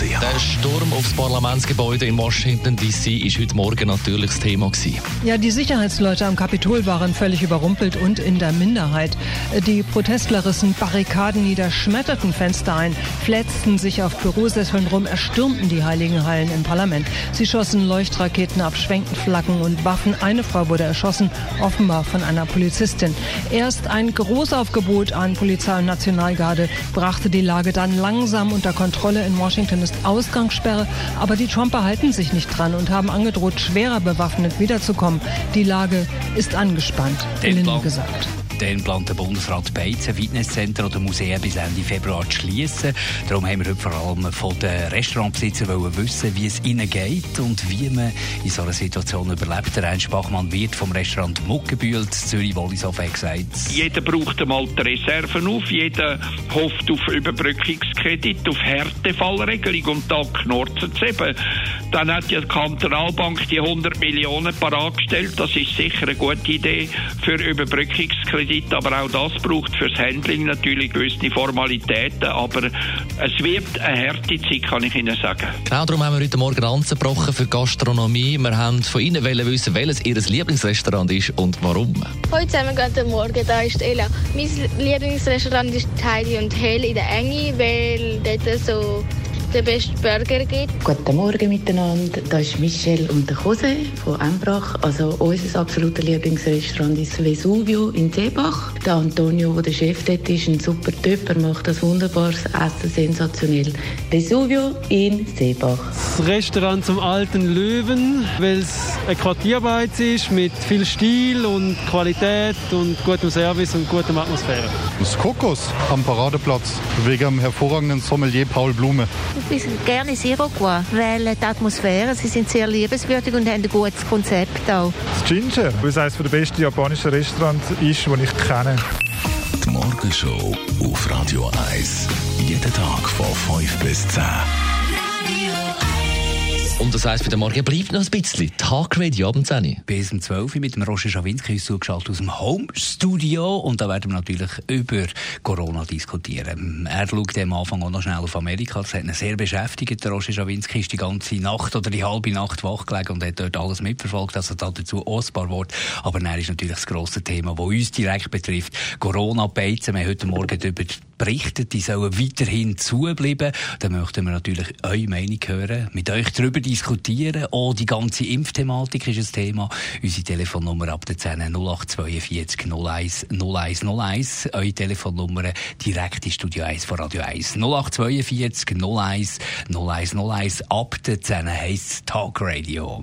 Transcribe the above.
Der Sturm aufs Parlamentsgebäude in Washington D.C. ist heute Morgen natürlich das Thema gewesen. Ja, die Sicherheitsleute am Kapitol waren völlig überrumpelt und in der Minderheit. Die Protestler rissen Barrikaden nieder, schmetterten Fenster ein, fletzten sich auf Bürosesseln rum, erstürmten die heiligen Hallen im Parlament. Sie schossen Leuchtraketen ab, schwenkten Flaggen und Waffen. Eine Frau wurde erschossen, offenbar von einer Polizistin. Erst ein Großaufgebot an Polizei und Nationalgarde brachte die Lage dann langsam unter Kontrolle. In Washington ist Ausgangssperre, aber die Trumper halten sich nicht dran und haben angedroht, schwerer bewaffnet wiederzukommen. Die Lage ist angespannt, gelinde gesagt. Dann plant der Bundesrat Beizen Fitnesscenter oder Museen bis Ende Februar zu schließen. Darum haben wir heute vor allem von den Restaurantbesitzern wissen, wie es ihnen geht und wie man in so einer Situation überlebt. Der Ernst Bachmann wird vom Restaurant Muckenbühl Zürich Wollishofen gesagt. Jeder braucht einmal die Reserven auf, jeder hofft auf Überbrückungskredit, auf Härtefallregelung und da knurrt es eben. Dann hat ja die Kantonalbank die 100 Millionen parat gestellt. Das ist sicher eine gute Idee für Überbrückungskredit, aber auch das braucht fürs Handling natürlich gewisse Formalitäten. Aber es wird eine harte Zeit, kann ich Ihnen sagen. Genau darum haben wir heute Morgen angebrochen für Gastronomie. Wir haben von Ihnen wissen, welches Ihr Lieblingsrestaurant ist und warum. Hallo zusammen, guten Morgen, da ist Ella. Mein Lieblingsrestaurant ist Heidi und Hell in der Enge, weil dort so den besten Burger gibt. Guten Morgen miteinander, da ist Michelle und der Jose von Embrach. Also unser absoluter Lieblingsrestaurant ist Vesuvio in Seebach. Der Antonio, der der Chef dort ist, ein super Typ, er macht das wunderbares Essen, sensationell. Vesuvio in Seebach. Das Restaurant zum alten Löwen, weil es eine Quartierbeiz ist mit viel Stil und Qualität und gutem Service und guter Atmosphäre. Das Kokos am Paradeplatz, wegen dem hervorragenden Sommelier Paul Blume. Ich bin gerne Iroquois, weil die Atmosphäre, sie sind sehr liebenswürdig und haben ein gutes Konzept auch. Das Ginger, weil es eines der besten japanischen Restaurants ist, das ich kenne. Die Morgenshow auf Radio 1. Jeden Tag von 5 bis 10. Und das heisst, für den Morgen bleibt noch ein bisschen Tagradio abends Bis um 12 Uhr mit dem Roger Schawinski ist zugeschaltet aus dem Home-Studio. Und da werden wir natürlich über Corona diskutieren. Er schaut am Anfang auch noch schnell auf Amerika. Das hat ihn sehr beschäftigt. Der Roger Schawinski ist die ganze Nacht oder die halbe Nacht wach gelegen und hat dort alles mitverfolgt. Also dazu auch ein paar Worte. Aber dann ist natürlich das grosse Thema, das uns direkt betrifft. Corona-Beizen. Wir haben heute Morgen darüber berichtet, die sollen weiterhin zubleiben. Da möchten wir natürlich eure Meinung hören, mit euch darüber diskutieren. Auch die ganze Impfthematik ist ein Thema. Unsere Telefonnummer ab der 10 0842 01 01 01. Eure Telefonnummer direkt in Studio 1 von Radio 1. 0842 01 01 01. Ab der 10 heisst Talk Radio.